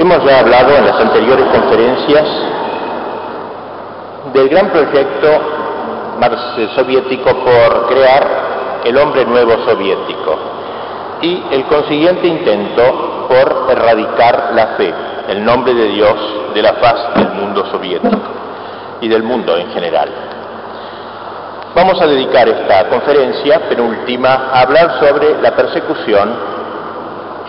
Hemos ya hablado en las anteriores conferencias del gran proyecto soviético por crear el hombre nuevo soviético y el consiguiente intento por erradicar la fe, el nombre de Dios de la faz del mundo soviético y del mundo en general. Vamos a dedicar esta conferencia penúltima a hablar sobre la persecución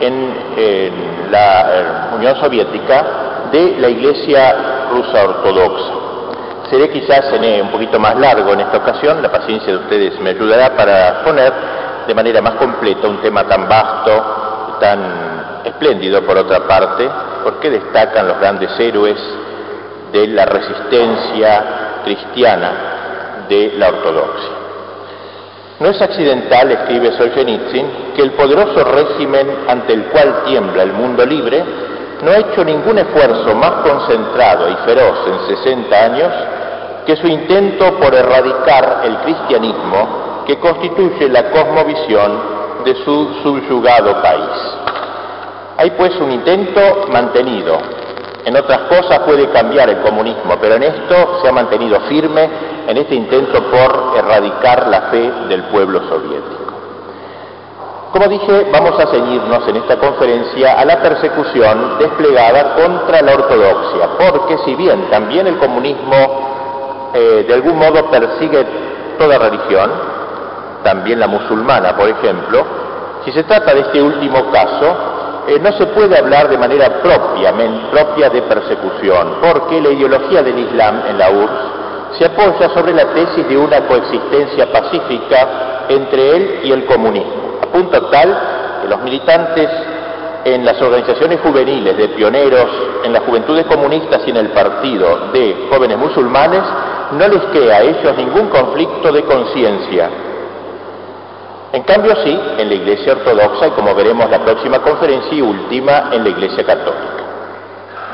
en, la Unión Soviética de la Iglesia rusa ortodoxa. Seré quizás un poquito más largo en esta ocasión, la paciencia de ustedes me ayudará para poner de manera más completa un tema tan vasto, tan espléndido por otra parte, porque destacan los grandes héroes de la resistencia cristiana de la ortodoxia. No es accidental, escribe Solzhenitsyn, que el poderoso régimen ante el cual tiembla el mundo libre no ha hecho ningún esfuerzo más concentrado y feroz en 60 años que su intento por erradicar el cristianismo que constituye la cosmovisión de su subyugado país. Hay pues un intento mantenido. En otras cosas puede cambiar el comunismo, pero en esto se ha mantenido firme en este intento por erradicar la fe del pueblo soviético. Como dije, vamos a ceñirnos en esta conferencia a la persecución desplegada contra la ortodoxia, porque si bien también el comunismo eh, de algún modo persigue toda religión, también la musulmana, por ejemplo, si se trata de este último caso, eh, no se puede hablar de manera propia, propia de persecución, porque la ideología del Islam en la URSS se apoya sobre la tesis de una coexistencia pacífica entre él y el comunismo, a punto tal que los militantes en las organizaciones juveniles de pioneros, en las juventudes comunistas y en el partido de jóvenes musulmanes, no les queda a ellos ningún conflicto de conciencia en cambio sí, en la Iglesia Ortodoxa y como veremos la próxima conferencia y última en la Iglesia Católica.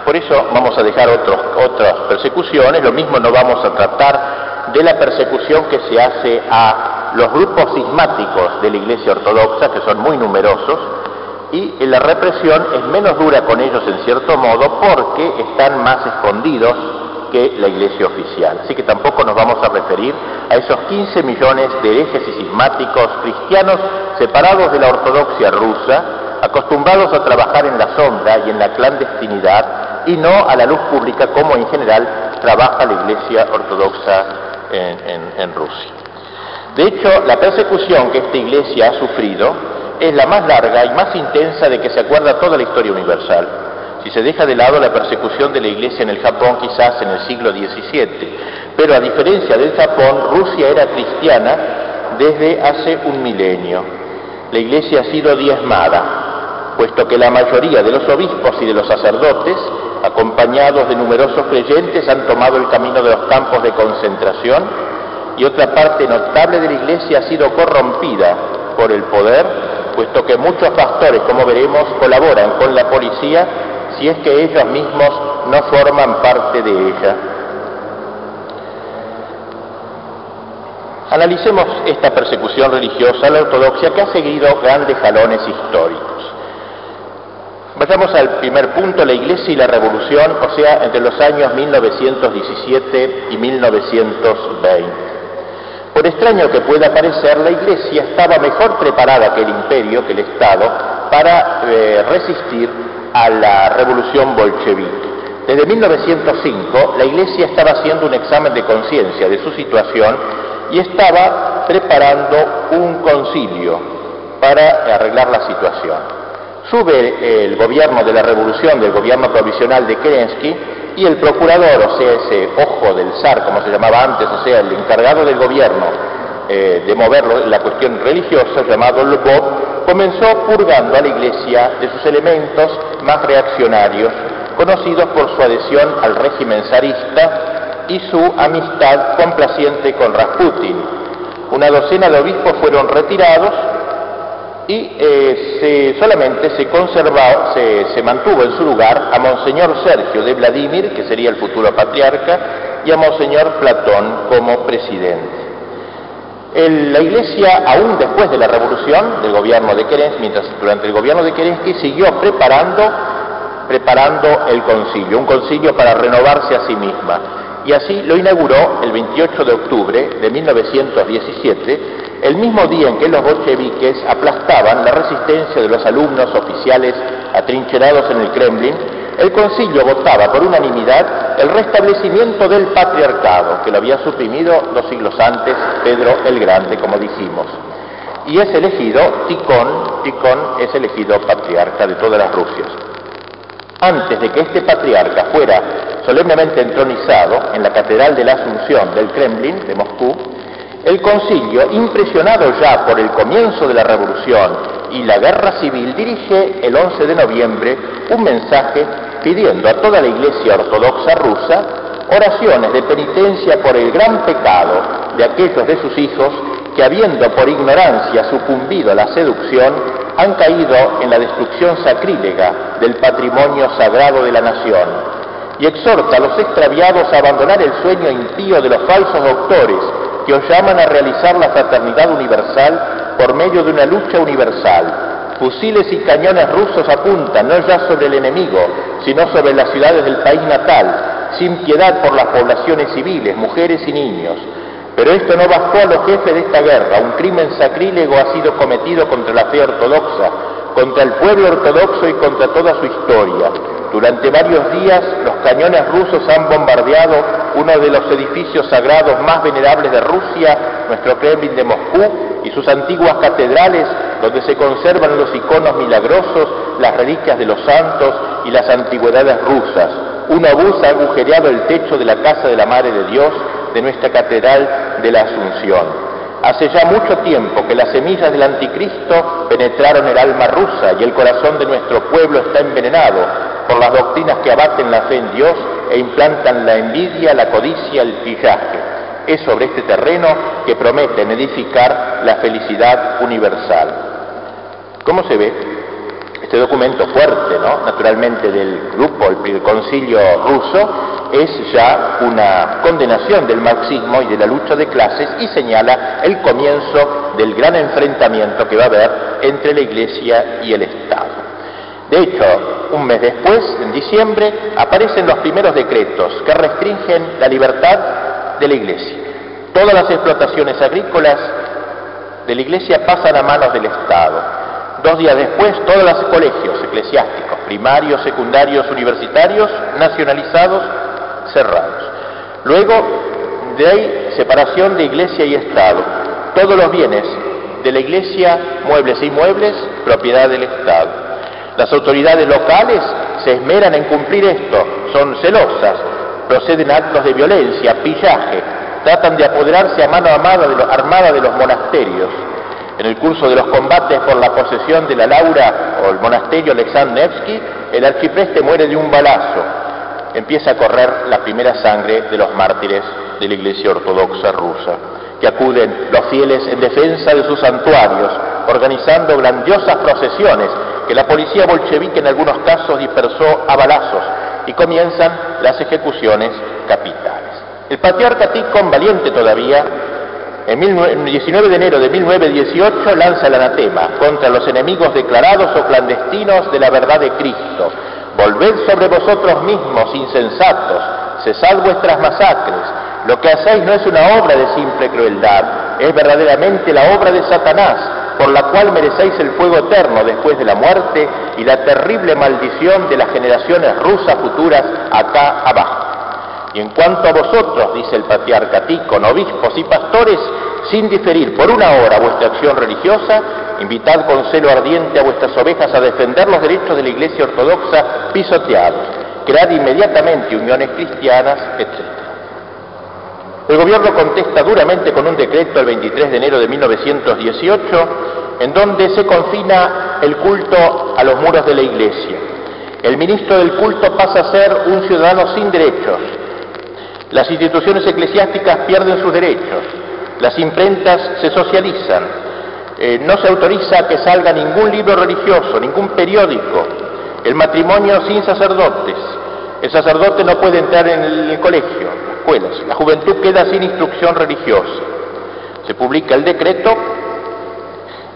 Por eso vamos a dejar otras persecuciones, lo mismo no vamos a tratar de la persecución que se hace a los grupos cismáticos de la Iglesia Ortodoxa, que son muy numerosos, y la represión es menos dura con ellos en cierto modo porque están más escondidos que la iglesia oficial. Así que tampoco nos vamos a referir a esos 15 millones de herejes y cismáticos cristianos separados de la ortodoxia rusa, acostumbrados a trabajar en la sombra y en la clandestinidad y no a la luz pública como en general trabaja la iglesia ortodoxa en, Rusia. De hecho, la persecución que esta iglesia ha sufrido es la más larga y más intensa de que se acuerda toda la historia universal si se deja de lado la persecución de la Iglesia en el Japón quizás en el siglo XVII. Pero a diferencia del Japón, Rusia era cristiana desde hace un milenio. La Iglesia ha sido diezmada, puesto que la mayoría de los obispos y de los sacerdotes, acompañados de numerosos creyentes, han tomado el camino de los campos de concentración y otra parte notable de la Iglesia ha sido corrompida por el poder, puesto que muchos pastores, como veremos, colaboran con la policía si es que ellos mismos no forman parte de ella. Analicemos esta persecución religiosa la ortodoxia que ha seguido grandes jalones históricos. Vayamos al primer punto, la Iglesia y la Revolución, o sea, entre los años 1917 y 1920. Por extraño que pueda parecer, la Iglesia estaba mejor preparada que el imperio, que el Estado, para eh, resistir a la revolución bolchevique. Desde 1905 la Iglesia estaba haciendo un examen de conciencia de su situación y estaba preparando un concilio para arreglar la situación. Sube el gobierno de la revolución, del gobierno provisional de Kerensky, y el procurador, o sea, ese ojo del zar, como se llamaba antes, o sea, el encargado del gobierno eh, de moverlo la cuestión religiosa, llamado Lvov, comenzó purgando a la Iglesia de sus elementos más reaccionarios, conocidos por su adhesión al régimen zarista y su amistad complaciente con Rasputin. Una docena de obispos fueron retirados y eh, solamente se conservó, se, se mantuvo en su lugar a Monseñor Sergio de Vladimir, que sería el futuro patriarca, y a Monseñor Platón como presidente la Iglesia, aún después de la revolución del gobierno de Kerensky, mientras durante el gobierno de Kerensky, siguió preparando preparando el concilio, un concilio para renovarse a sí misma. Y así lo inauguró el 28 de octubre de 1917, el mismo día en que los bolcheviques aplastaban la resistencia de los alumnos oficiales atrincherados en el Kremlin, el concilio votaba por unanimidad el restablecimiento del patriarcado, que lo había suprimido dos siglos antes Pedro el Grande, como dijimos. Y es elegido Ticón, Ticón es elegido patriarca de todas las Rusias. Antes de que este patriarca fuera solemnemente entronizado en la Catedral de la Asunción del Kremlin de Moscú, el concilio, impresionado ya por el comienzo de la revolución y la guerra civil, dirige el 11 de noviembre un mensaje pidiendo a toda la Iglesia Ortodoxa rusa oraciones de penitencia por el gran pecado de aquellos de sus hijos que habiendo por ignorancia sucumbido a la seducción, han caído en la destrucción sacrílega del patrimonio sagrado de la nación. Y exhorta a los extraviados a abandonar el sueño impío de los falsos doctores que os llaman a realizar la fraternidad universal por medio de una lucha universal, Fusiles y cañones rusos apuntan no ya sobre el enemigo, sino sobre las ciudades del país natal, sin piedad por las poblaciones civiles, mujeres y niños. Pero esto no bastó a los jefes de esta guerra. Un crimen sacrílego ha sido cometido contra la fe ortodoxa, contra el pueblo ortodoxo y contra toda su historia. Durante varios días los cañones rusos han bombardeado uno de los edificios sagrados más venerables de Rusia, nuestro Kremlin de Moscú, y sus antiguas catedrales, donde se conservan los iconos milagrosos, las reliquias de los santos y las antigüedades rusas. Un obús ha agujereado el techo de la casa de la Madre de Dios de nuestra catedral de la Asunción. Hace ya mucho tiempo que las semillas del anticristo penetraron el alma rusa y el corazón de nuestro pueblo está envenenado por las doctrinas que abaten la fe en Dios e implantan la envidia, la codicia, el pillaje. Es sobre este terreno que prometen edificar la felicidad universal. ¿Cómo se ve? Este documento fuerte, ¿no? naturalmente, del grupo, el concilio ruso, es ya una condenación del marxismo y de la lucha de clases y señala el comienzo del gran enfrentamiento que va a haber entre la Iglesia y el Estado. De hecho, un mes después, en diciembre, aparecen los primeros decretos que restringen la libertad de la Iglesia. Todas las explotaciones agrícolas de la Iglesia pasan a manos del Estado. Dos días después, todos los colegios eclesiásticos, primarios, secundarios, universitarios, nacionalizados, cerrados. Luego, de ahí, separación de Iglesia y Estado. Todos los bienes de la Iglesia, muebles e inmuebles, propiedad del Estado. Las autoridades locales se esmeran en cumplir esto, son celosas, proceden actos de violencia, pillaje, tratan de apoderarse a mano armada de los monasterios. En el curso de los combates por la posesión de la Laura o el monasterio Nevsky, el archipreste muere de un balazo. Empieza a correr la primera sangre de los mártires de la Iglesia Ortodoxa rusa, que acuden los fieles en defensa de sus santuarios, organizando grandiosas procesiones que la policía bolchevique en algunos casos dispersó a balazos y comienzan las ejecuciones capitales. El patriarca Ticón, valiente todavía, en el 19 de enero de 1918 lanza el anatema contra los enemigos declarados o clandestinos de la verdad de Cristo. Volved sobre vosotros mismos, insensatos, cesad vuestras masacres. Lo que hacéis no es una obra de simple crueldad, es verdaderamente la obra de Satanás, por la cual merecéis el fuego eterno después de la muerte y la terrible maldición de las generaciones rusas futuras acá abajo. Y en cuanto a vosotros, dice el patriarca Ticon, obispos y pastores, sin diferir por una hora vuestra acción religiosa, invitad con celo ardiente a vuestras ovejas a defender los derechos de la Iglesia Ortodoxa pisoteados, cread inmediatamente uniones cristianas, etc. El gobierno contesta duramente con un decreto el 23 de enero de 1918 en donde se confina el culto a los muros de la iglesia. El ministro del culto pasa a ser un ciudadano sin derechos. Las instituciones eclesiásticas pierden sus derechos. Las imprentas se socializan. Eh, no se autoriza que salga ningún libro religioso, ningún periódico. El matrimonio sin sacerdotes. El sacerdote no puede entrar en el colegio la juventud queda sin instrucción religiosa. Se publica el decreto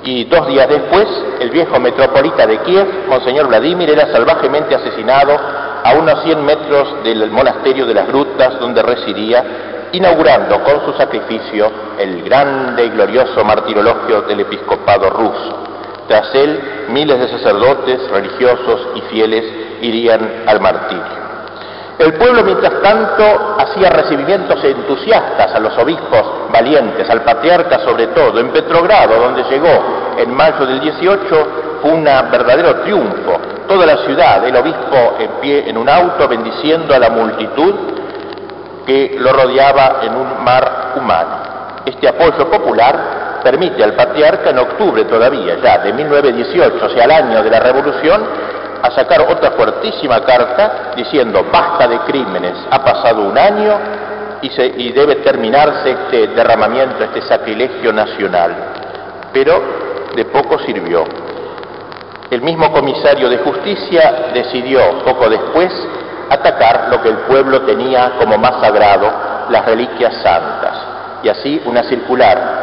Y dos días después, el viejo metropolita de Kiev, Monseñor Vladimir, era salvajemente asesinado a unos 100 metros del monasterio de las grutas donde residía, inaugurando con su sacrificio el grande y glorioso martirologio del episcopado ruso. Tras él, miles de sacerdotes, religiosos y fieles irían al martirio. El pueblo, mientras tanto, hacía recibimientos entusiastas a los obispos valientes, al patriarca sobre todo. En Petrogrado, donde llegó en mayo del 18, fue un verdadero triunfo. Toda la ciudad, el obispo en pie en un auto, bendiciendo a la multitud que lo rodeaba en un mar humano. Este apoyo popular permite al patriarca en octubre todavía, ya de 1918, o sea, el año de la revolución, a sacar otra fuertísima carta diciendo basta de crímenes, ha pasado un año y, y debe terminarse este derramamiento, este sacrilegio nacional. Pero de poco sirvió. El mismo comisario de justicia decidió poco después atacar lo que el pueblo tenía como más sagrado, las reliquias santas. Y así una circular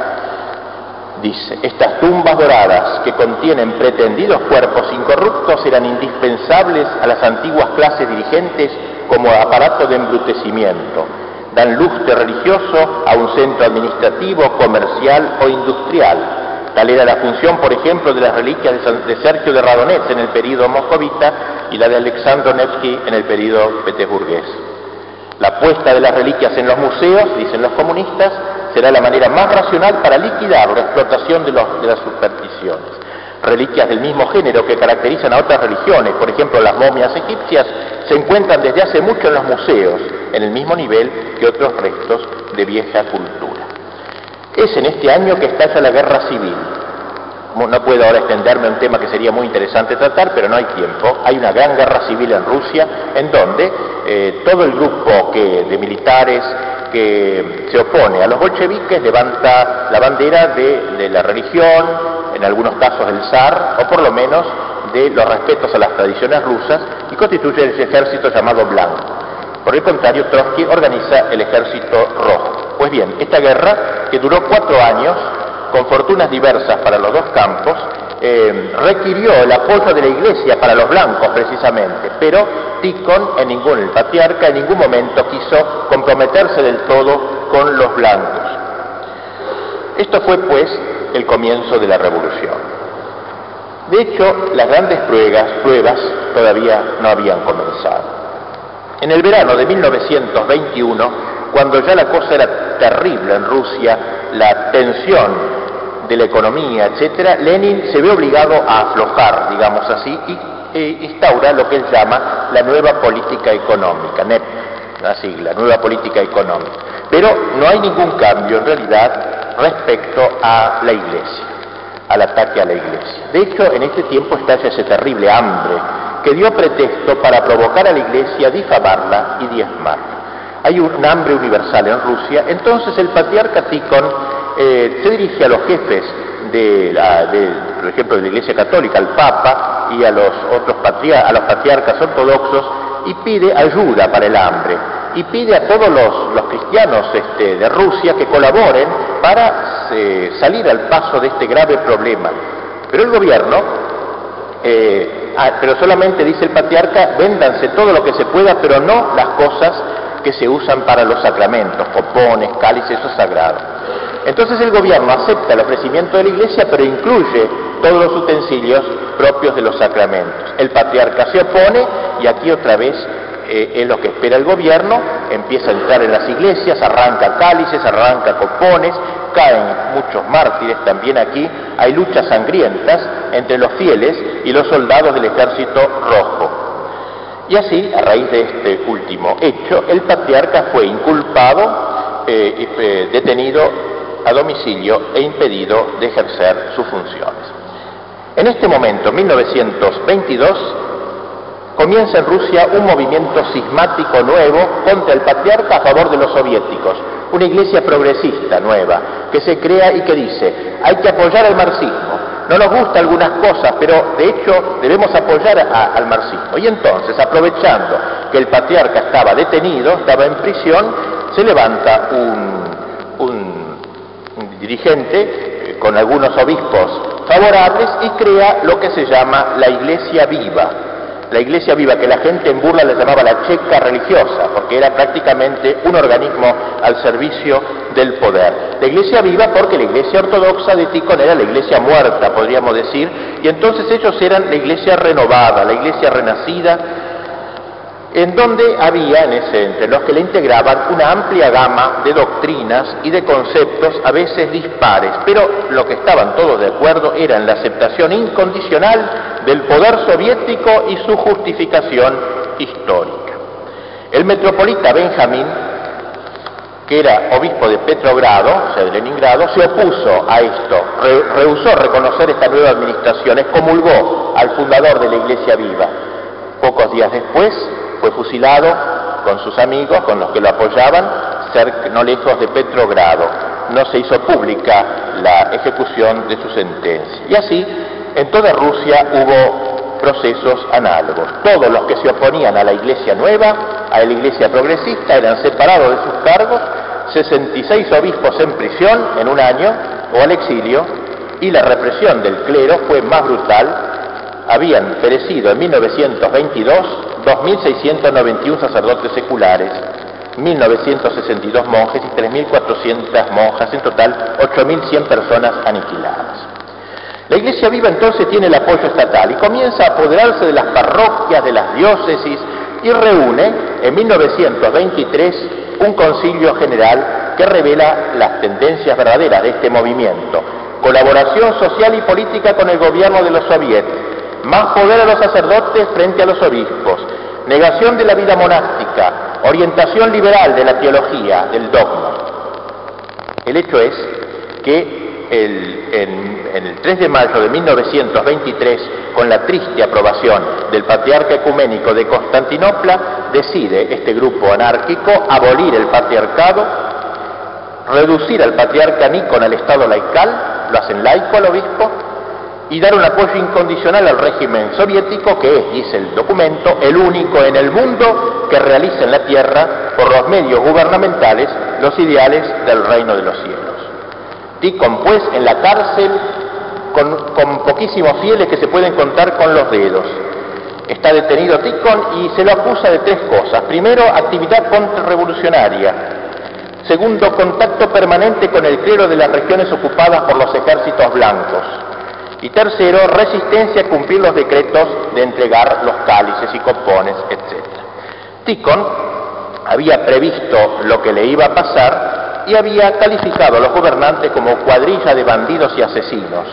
Dice, estas tumbas doradas que contienen pretendidos cuerpos incorruptos eran indispensables a las antiguas clases dirigentes como aparato de embrutecimiento. Dan lustre religioso a un centro administrativo, comercial o industrial. Tal era la función, por ejemplo, de las reliquias de Sergio de Radonets en el período moscovita y la de Alexandro Nevsky en el período petersburgués. La puesta de las reliquias en los museos, dicen los comunistas, será la manera más racional para liquidar la explotación de, las supersticiones. Reliquias del mismo género que caracterizan a otras religiones, por ejemplo las momias egipcias, se encuentran desde hace mucho en los museos, en el mismo nivel que otros restos de vieja cultura. Es en este año que estalla la guerra civil. No puedo ahora extenderme a un tema que sería muy interesante tratar, pero no hay tiempo. Hay una gran guerra civil en Rusia en donde eh, todo el grupo de militares que se opone a los bolcheviques levanta la bandera de, la religión, en algunos casos del zar, o por lo menos de los respetos a las tradiciones rusas, y constituye ese ejército llamado blanco. Por el contrario, Trotsky organiza el ejército rojo. Pues bien, esta guerra, que duró cuatro años, con fortunas diversas para los dos campos, eh, requirió el apoyo de la Iglesia para los blancos precisamente, pero Ticon en ningún, el patriarca en ningún momento quiso comprometerse del todo con los blancos. Esto fue pues el comienzo de la revolución. De hecho, las grandes pruebas, pruebas todavía no habían comenzado. En el verano de 1921, cuando ya la cosa era terrible en Rusia, la tensión de la economía, etcétera, Lenin se ve obligado a aflojar, digamos así, y e instaura lo que él llama la nueva política económica, NEP, la sigla, nueva política económica. Pero no hay ningún cambio en realidad respecto a la Iglesia, al ataque a la Iglesia. De hecho, en este tiempo estalla ese terrible hambre que dio pretexto para provocar a la Iglesia, difamarla y diezmarla. Hay un hambre universal en Rusia, entonces el patriarca Tikhon eh, se dirige a los jefes de, la, por ejemplo, de la Iglesia Católica, al Papa y a los otros a los patriarcas ortodoxos y pide ayuda para el hambre y pide a todos los, cristianos este, de Rusia que colaboren para eh, salir al paso de este grave problema. Pero el gobierno, eh, ah, pero solamente dice el patriarca, véndanse todo lo que se pueda, pero no las cosas que se usan para los sacramentos, copones, cálices, eso sagrado. Entonces el gobierno acepta el ofrecimiento de la iglesia, pero incluye todos los utensilios propios de los sacramentos. El patriarca se opone y aquí otra vez eh, es lo que espera el gobierno, empieza a entrar en las iglesias, arranca cálices, arranca copones, caen muchos mártires también aquí, hay luchas sangrientas entre los fieles y los soldados del ejército rojo. Y así, a raíz de este último hecho, el patriarca fue inculpado, eh, detenido a domicilio e impedido de ejercer sus funciones. En este momento, 1922, comienza en Rusia un movimiento sismático nuevo contra el patriarca a favor de los soviéticos, una iglesia progresista nueva que se crea y que dice, hay que apoyar al marxismo, no nos gustan algunas cosas, pero de hecho debemos apoyar al marxismo. Y entonces, aprovechando que el patriarca estaba detenido, estaba en prisión, se levanta un, dirigente eh, con algunos obispos favorables y crea lo que se llama la Iglesia Viva. La Iglesia Viva, que la gente en burla le llamaba la checa religiosa, porque era prácticamente un organismo al servicio del poder. La Iglesia Viva porque la Iglesia Ortodoxa de Ticón era la Iglesia muerta, podríamos decir, y entonces ellos eran la Iglesia renovada, la Iglesia renacida, en donde había en ese, entre los que le integraban una amplia gama de doctrinas y de conceptos a veces dispares, pero lo que estaban todos de acuerdo era en la aceptación incondicional del poder soviético y su justificación histórica. El metropolita Benjamín, que era obispo de Petrogrado, o sea, de Leningrado, se opuso a esto, rehusó reconocer esta nueva administración, excomulgó al fundador de la Iglesia Viva. Pocos días después, fue fusilado con sus amigos, con los que lo apoyaban, no lejos de Petrogrado. No se hizo pública la ejecución de su sentencia. Y así, en toda Rusia hubo procesos análogos. Todos los que se oponían a la Iglesia nueva, a la Iglesia progresista, eran separados de sus cargos, 66 obispos en prisión en un año o al exilio, y la represión del clero fue más brutal. Habían perecido en 1922 2.691 sacerdotes seculares, 1.962 monjes y 3.400 monjas, en total 8.100 personas aniquiladas. La Iglesia Viva entonces tiene el apoyo estatal y comienza a apoderarse de las parroquias, de las diócesis y reúne en 1923 un concilio general que revela las tendencias verdaderas de este movimiento. Colaboración social y política con el gobierno de los soviets, más poder a los sacerdotes frente a los obispos, negación de la vida monástica, orientación liberal de la teología, del dogma. El hecho es que en, el 3 de mayo de 1923, con la triste aprobación del patriarca ecuménico de Constantinopla, decide este grupo anárquico abolir el patriarcado, reducir al patriarca Nikon al estado laical, lo hacen laico al obispo, y dar un apoyo incondicional al régimen soviético, que es, dice el documento, el único en el mundo que realiza en la tierra, por los medios gubernamentales, los ideales del reino de los cielos. Ticon, pues, en la cárcel, con, con poquísimos fieles que se pueden contar con los dedos. Está detenido Ticon y se lo acusa de tres cosas. Primero, actividad contrarrevolucionaria. Segundo, contacto permanente con el clero de las regiones ocupadas por los ejércitos blancos. Y tercero, resistencia a cumplir los decretos de entregar los cálices y copones, etc. Ticon había previsto lo que le iba a pasar y había calificado a los gobernantes como cuadrilla de bandidos y asesinos.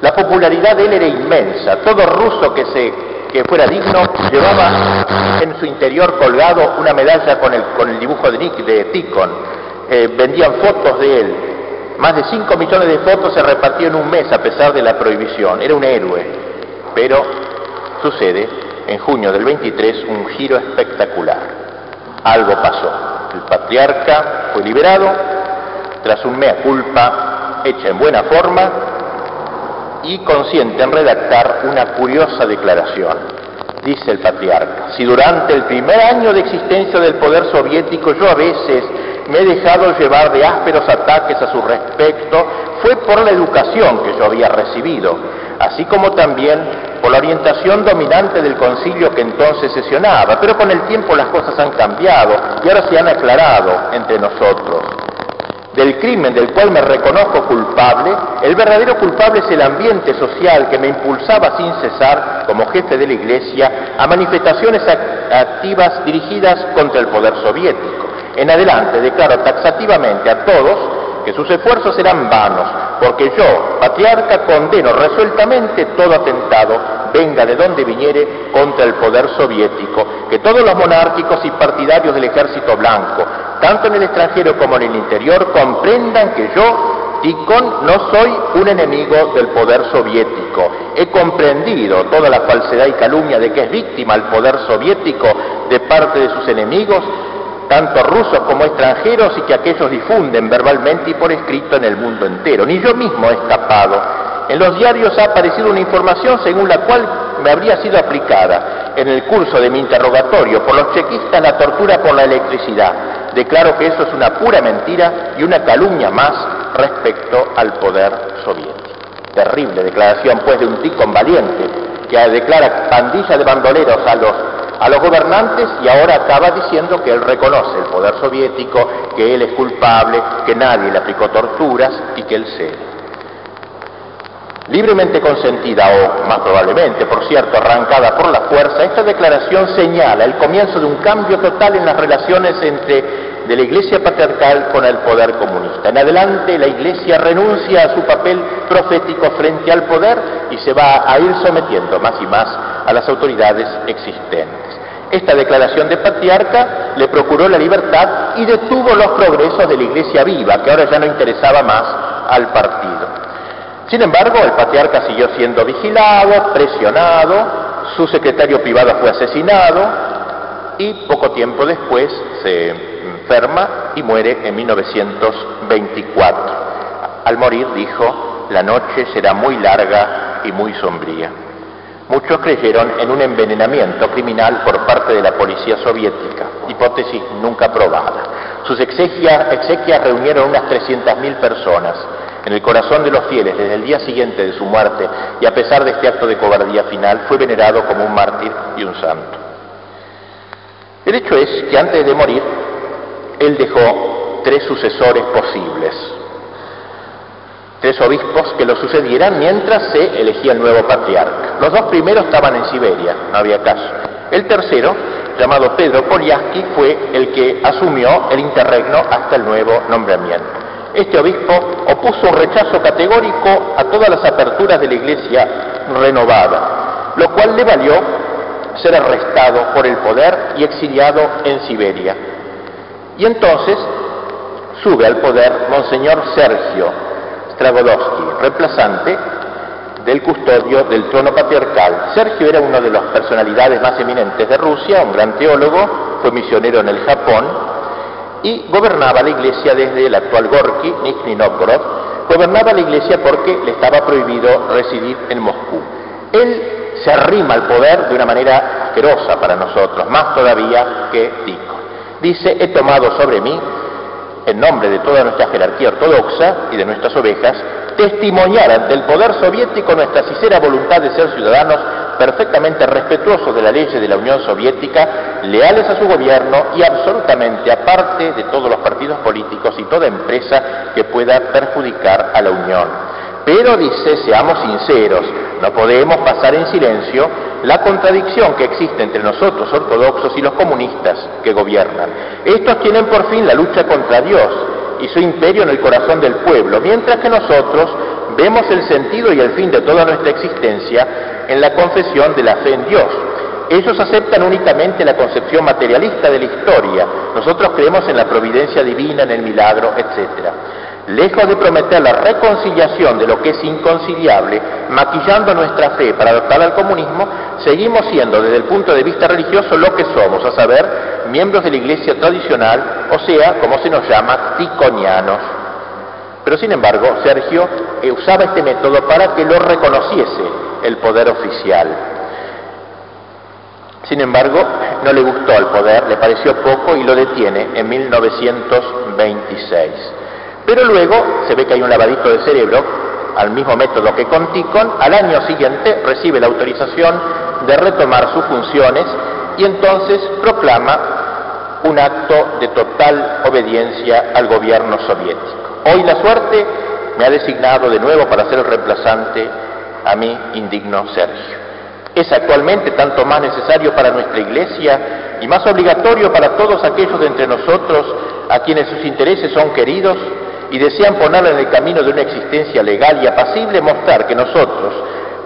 La popularidad de él era inmensa. Todo ruso que, se, que fuera digno llevaba en su interior colgado una medalla con el, con el dibujo de, Nick, de Ticon. Eh, vendían fotos de él, más de 5 millones de fotos se repartió en un mes a pesar de la prohibición. Era un héroe. Pero sucede, en junio del 23, un giro espectacular. Algo pasó. El patriarca fue liberado tras un mea culpa hecha en buena forma y consciente en redactar una curiosa declaración. Dice el patriarca, si durante el primer año de existencia del poder soviético yo a veces me he dejado llevar de ásperos ataques a su respecto fue por la educación que yo había recibido, así como también por la orientación dominante del concilio que entonces sesionaba, pero con el tiempo las cosas han cambiado y ahora se han aclarado entre nosotros. Del crimen del cual me reconozco culpable, el verdadero culpable es el ambiente social que me impulsaba sin cesar, como jefe de la Iglesia, a manifestaciones activas dirigidas contra el poder soviético. En adelante declaro taxativamente a todos que sus esfuerzos serán vanos, porque yo, patriarca, condeno resueltamente todo atentado, venga de donde viniere, contra el poder soviético, que todos los monárquicos y partidarios del ejército blanco, tanto en el extranjero como en el interior, comprendan que yo, Ticón, no soy un enemigo del poder soviético. He comprendido toda la falsedad y calumnia de que es víctima el poder soviético de parte de sus enemigos tanto rusos como extranjeros, y que aquellos difunden verbalmente y por escrito en el mundo entero. Ni yo mismo he escapado. En los diarios ha aparecido una información según la cual me habría sido aplicada en el curso de mi interrogatorio por los chequistas la tortura por la electricidad. Declaro que eso es una pura mentira y una calumnia más respecto al poder soviético. Terrible declaración, pues, de un ticón valiente que declara pandilla de bandoleros a los, a los gobernantes y ahora acaba diciendo que él reconoce el poder soviético, que él es culpable, que nadie le aplicó torturas y que él cede. Libremente consentida o, más probablemente, por cierto, arrancada por la fuerza, esta declaración señala el comienzo de un cambio total en las relaciones entre de la Iglesia patriarcal con el poder comunista. En adelante la Iglesia renuncia a su papel profético frente al poder y se va a ir sometiendo más y más a las autoridades existentes. Esta declaración de patriarca le procuró la libertad y detuvo los progresos de la Iglesia viva, que ahora ya no interesaba más al partido. Sin embargo, el patriarca siguió siendo vigilado, presionado, su secretario privado fue asesinado y poco tiempo después se enferma y muere en 1924. Al morir dijo, la noche será muy larga y muy sombría. Muchos creyeron en un envenenamiento criminal por parte de la policía soviética, hipótesis nunca probada. Sus exequias, exequias reunieron unas 300.000 personas en el corazón de los fieles desde el día siguiente de su muerte y a pesar de este acto de cobardía final fue venerado como un mártir y un santo. El hecho es que antes de morir él dejó tres sucesores posibles, tres obispos que lo sucedieran mientras se elegía el nuevo patriarca. Los dos primeros estaban en Siberia, no había caso. El tercero, llamado Pedro Polyaski, fue el que asumió el interregno hasta el nuevo nombramiento. Este obispo opuso un rechazo categórico a todas las aperturas de la iglesia renovada, lo cual le valió ser arrestado por el poder y exiliado en Siberia. Y entonces sube al poder Monseñor Sergio Stragodowski, reemplazante del custodio del trono patriarcal. Sergio era una de las personalidades más eminentes de Rusia, un gran teólogo, fue misionero en el Japón y gobernaba la iglesia desde el actual Gorky, Nizhny Novgorod, gobernaba la iglesia porque le estaba prohibido residir en Moscú. Él se arrima al poder de una manera asquerosa para nosotros, más todavía que Tico. Dice, he tomado sobre mí, en nombre de toda nuestra jerarquía ortodoxa y de nuestras ovejas, testimoniar ante el poder soviético nuestra sincera voluntad de ser ciudadanos perfectamente respetuosos de la ley de la Unión Soviética, leales a su gobierno y absolutamente aparte de todos los partidos políticos y toda empresa que pueda perjudicar a la Unión. Pero dice, seamos sinceros, no podemos pasar en silencio la contradicción que existe entre nosotros ortodoxos y los comunistas que gobiernan. Estos tienen por fin la lucha contra Dios y su imperio en el corazón del pueblo, mientras que nosotros vemos el sentido y el fin de toda nuestra existencia en la confesión de la fe en Dios. Ellos aceptan únicamente la concepción materialista de la historia, nosotros creemos en la providencia divina, en el milagro, etc lejos de prometer la reconciliación de lo que es inconciliable, maquillando nuestra fe para adoptar al comunismo, seguimos siendo desde el punto de vista religioso lo que somos, a saber, miembros de la iglesia tradicional, o sea, como se nos llama, ticonianos. Pero sin embargo, Sergio eh, usaba este método para que lo reconociese el poder oficial. Sin embargo, no le gustó al poder, le pareció poco y lo detiene en 1926. Pero luego se ve que hay un lavadito de cerebro, al mismo método que con Ticon, al año siguiente recibe la autorización de retomar sus funciones y entonces proclama un acto de total obediencia al gobierno soviético. Hoy la suerte me ha designado de nuevo para ser el reemplazante a mi indigno Sergio. Es actualmente tanto más necesario para nuestra Iglesia y más obligatorio para todos aquellos de entre nosotros a quienes sus intereses son queridos y desean ponerla en el camino de una existencia legal y apacible, mostrar que nosotros,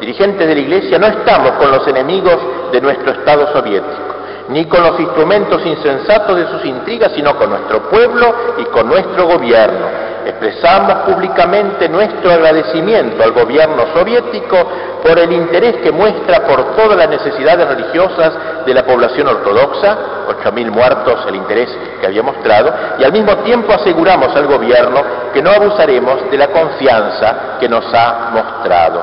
dirigentes de la Iglesia, no estamos con los enemigos de nuestro Estado soviético, ni con los instrumentos insensatos de sus intrigas, sino con nuestro pueblo y con nuestro gobierno Expresamos públicamente nuestro agradecimiento al gobierno soviético por el interés que muestra por todas las necesidades religiosas de la población ortodoxa, 8.000 muertos, el interés que había mostrado, y al mismo tiempo aseguramos al gobierno que no abusaremos de la confianza que nos ha mostrado.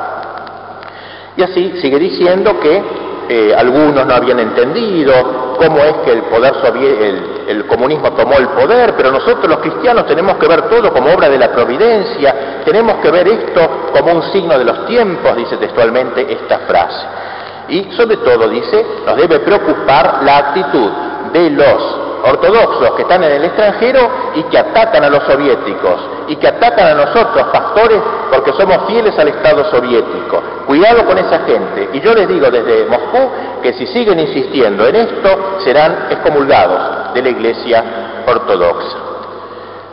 Y así sigue diciendo que eh, algunos no habían entendido cómo es que el poder el comunismo tomó el poder, pero nosotros los cristianos tenemos que ver todo como obra de la providencia, tenemos que ver esto como un signo de los tiempos, dice textualmente esta frase. Y sobre todo, dice, nos debe preocupar la actitud de los ortodoxos que están en el extranjero y que atacan a los soviéticos y que atacan a nosotros, pastores, porque somos fieles al Estado soviético. Cuidado con esa gente. Y yo les digo desde Moscú que si siguen insistiendo en esto, serán excomulgados de la Iglesia ortodoxa.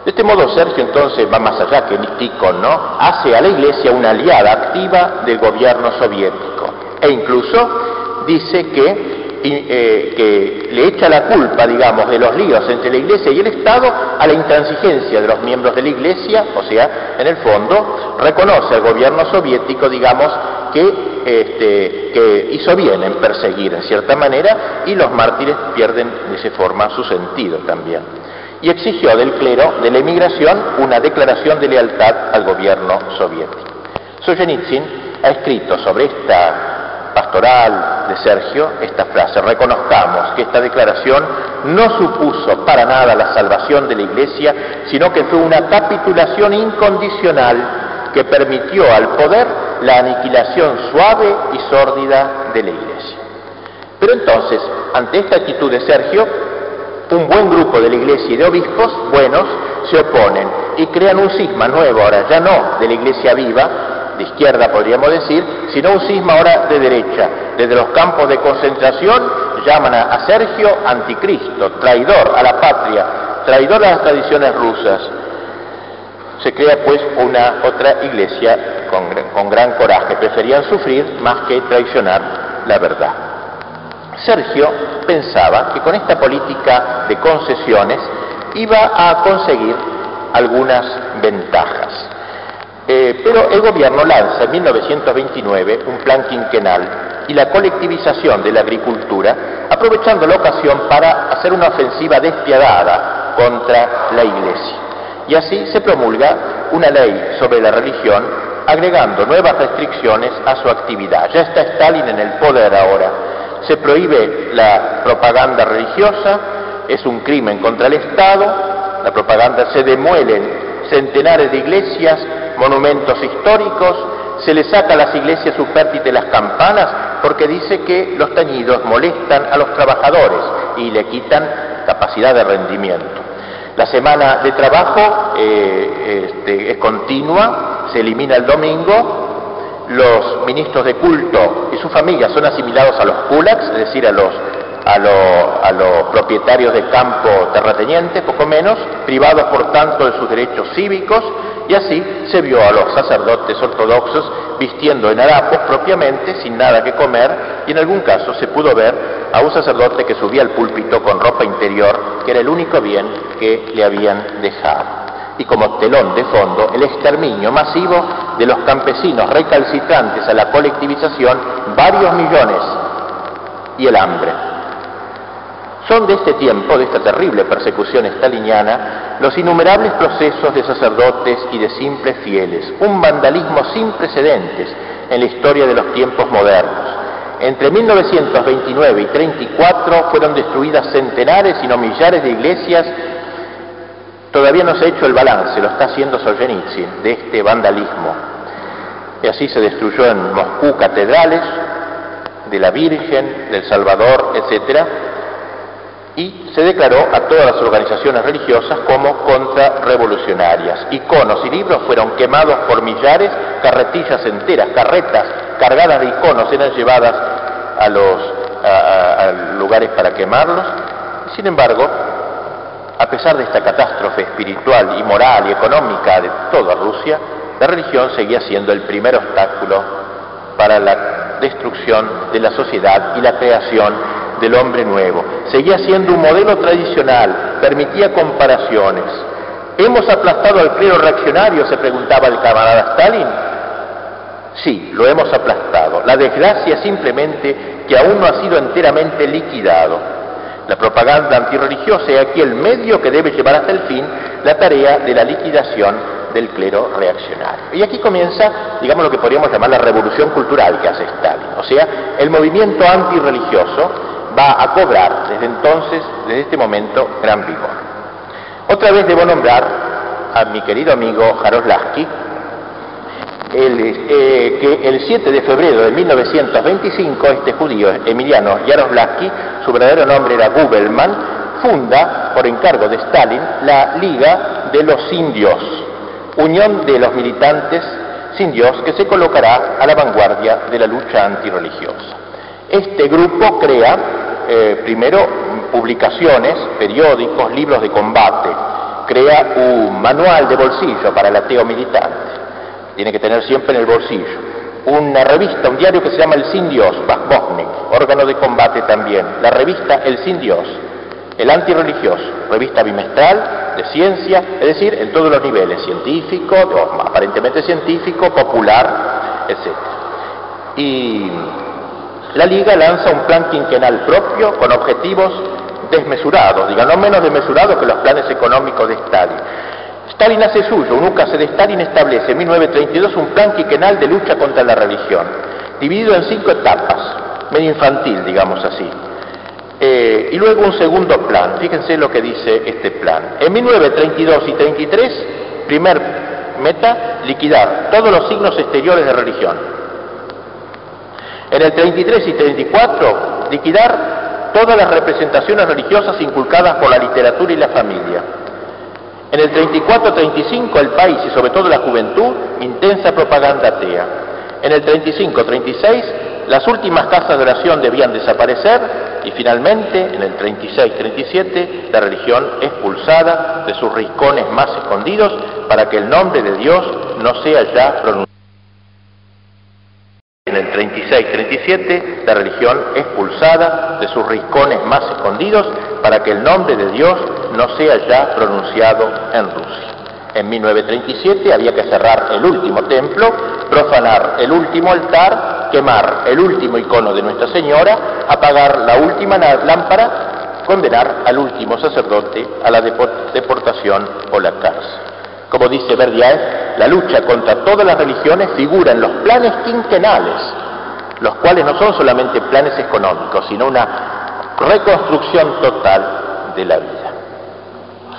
De este modo, Sergio entonces va más allá que Nikon, ¿no? Hace a la Iglesia una aliada activa del gobierno soviético e incluso dice que eh, que le echa la culpa, digamos, de los líos entre la Iglesia y el Estado a la intransigencia de los miembros de la Iglesia, o sea, en el fondo, reconoce al gobierno soviético, digamos, que, este, que hizo bien en perseguir en cierta manera y los mártires pierden de esa forma su sentido también. Y exigió del clero de la emigración una declaración de lealtad al gobierno soviético. Solzhenitsyn ha escrito sobre esta pastoral de Sergio esta frase, reconozcamos que esta declaración no supuso para nada la salvación de la Iglesia, sino que fue una capitulación incondicional que permitió al poder la aniquilación suave y sórdida de la Iglesia. Pero entonces, ante esta actitud de Sergio, un buen grupo de la Iglesia y de obispos buenos se oponen y crean un cisma nuevo, ahora ya no de la Iglesia viva, de izquierda podríamos decir, sino un cisma ahora de derecha. Desde los campos de concentración llaman a, Sergio anticristo, traidor a la patria, traidor a las tradiciones rusas. Se crea pues una otra iglesia con, con gran coraje, preferían sufrir más que traicionar la verdad. Sergio pensaba que con esta política de concesiones iba a conseguir algunas ventajas. Eh, pero el gobierno lanza en 1929 un plan quinquenal y la colectivización de la agricultura, aprovechando la ocasión para hacer una ofensiva despiadada contra la Iglesia. Y así se promulga una ley sobre la religión, agregando nuevas restricciones a su actividad. Ya está Stalin en el poder ahora. Se prohíbe la propaganda religiosa, es un crimen contra el Estado, la propaganda se demuelen centenares de iglesias, monumentos históricos, se le saca a las iglesias su pértite las campanas porque dice que los tañidos molestan a los trabajadores y le quitan capacidad de rendimiento. La semana de trabajo eh, este, es continua, se elimina el domingo, los ministros de culto y su familia son asimilados a los kulaks, es decir, a los a, los propietarios de campo terratenientes, poco menos, privados por tanto de sus derechos cívicos, y así se vio a los sacerdotes ortodoxos vistiendo en harapos propiamente, sin nada que comer, y en algún caso se pudo ver a un sacerdote que subía al púlpito con ropa interior, que era el único bien que le habían dejado. Y como telón de fondo, el exterminio masivo de los campesinos recalcitrantes a la colectivización, varios millones, y el hambre. Son de este tiempo, de esta terrible persecución estaliniana, los innumerables procesos de sacerdotes y de simples fieles, un vandalismo sin precedentes en la historia de los tiempos modernos. Entre 1929 y 34 fueron destruidas centenares y no millares de iglesias. Todavía no se ha hecho el balance, lo está haciendo Solzhenitsyn, de este vandalismo. Y así se destruyó en Moscú catedrales de la Virgen, del Salvador, etcétera, y se declaró a todas las organizaciones religiosas como contrarrevolucionarias. Iconos y libros fueron quemados por millares, carretillas enteras, carretas cargadas de iconos eran llevadas a los lugares para quemarlos. Sin embargo, a pesar de esta catástrofe espiritual y moral y económica de toda Rusia, la religión seguía siendo el primer obstáculo para la destrucción de la sociedad y la creación del hombre nuevo. Seguía siendo un modelo tradicional, permitía comparaciones. ¿Hemos aplastado al clero reaccionario? se preguntaba el camarada Stalin. Sí, lo hemos aplastado. La desgracia es simplemente que aún no ha sido enteramente liquidado. La propaganda antirreligiosa es aquí el medio que debe llevar hasta el fin la tarea de la liquidación del clero reaccionario. Y aquí comienza, digamos, lo que podríamos llamar la revolución cultural que hace Stalin, o sea, el movimiento antirreligioso va a cobrar desde entonces, desde este momento, gran vigor. Otra vez debo nombrar a mi querido amigo Jaroslaski, eh, que el 7 de febrero de 1925 este judío Emiliano Jaroslaski, su verdadero nombre era Gubelman, funda, por encargo de Stalin, la Liga de los Indios, unión de los militantes sin Dios que se colocará a la vanguardia de la lucha antirreligiosa. Este grupo crea eh, primero publicaciones, periódicos, libros de combate, crea un manual de bolsillo para el ateo militante, tiene que tener siempre en el bolsillo, una revista, un diario que se llama El Sin Dios, órgano de combate también, la revista El Sin Dios, el antirreligioso, revista bimestral de ciencia, es decir, en todos los niveles, científico, aparentemente científico, popular, etc. Y la Liga lanza un plan quinquenal propio con objetivos desmesurados, diga, no menos desmesurados que los planes económicos de Stalin. Stalin hace suyo, un UCAS de Stalin establece en 1932 un plan quinquenal de lucha contra la religión, dividido en cinco etapas, medio infantil, digamos así. Eh, y luego un segundo plan, fíjense lo que dice este plan. En 1932 y 33, primer meta, liquidar todos los signos exteriores de religión. En el 33 y 34, liquidar todas las representaciones religiosas inculcadas por la literatura y la familia. En el 34-35 el país y sobre todo la juventud, intensa propaganda atea. En el 35-36 las últimas casas de oración debían desaparecer y finalmente, en el 36-37, la religión expulsada de sus rincones más escondidos para que el nombre de Dios no sea ya pronunciado. En el 36-37, la religión expulsada de sus rincones más escondidos para que el nombre de Dios no sea ya pronunciado en Rusia. En 1937 había que cerrar el último templo, profanar el último altar, quemar el último icono de Nuestra Señora, apagar la última lámpara, condenar al último sacerdote a la deportación o la cárcel. Como dice Verdiaev, la lucha contra todas las religiones figura en los planes quinquenales, los cuales no son solamente planes económicos, sino una reconstrucción total de la vida.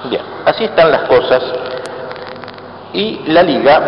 Bien, así están las cosas y la liga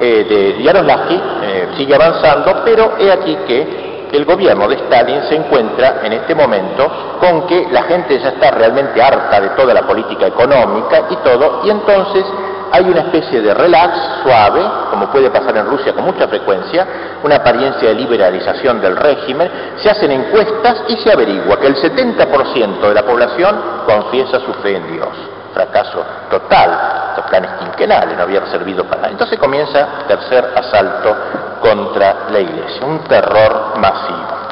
eh, de Yaroslavsky eh, sigue avanzando, pero he aquí que el gobierno de Stalin se encuentra en este momento con que la gente ya está realmente harta de toda la política económica y todo, y entonces hay una especie de relax suave, como puede pasar en Rusia con mucha frecuencia, una apariencia de liberalización del régimen, se hacen encuestas y se averigua que el 70% de la población confiesa su fe en Dios fracaso total. Estos planes quinquenales no habían servido para nada. Entonces comienza tercer asalto contra la iglesia, un terror masivo.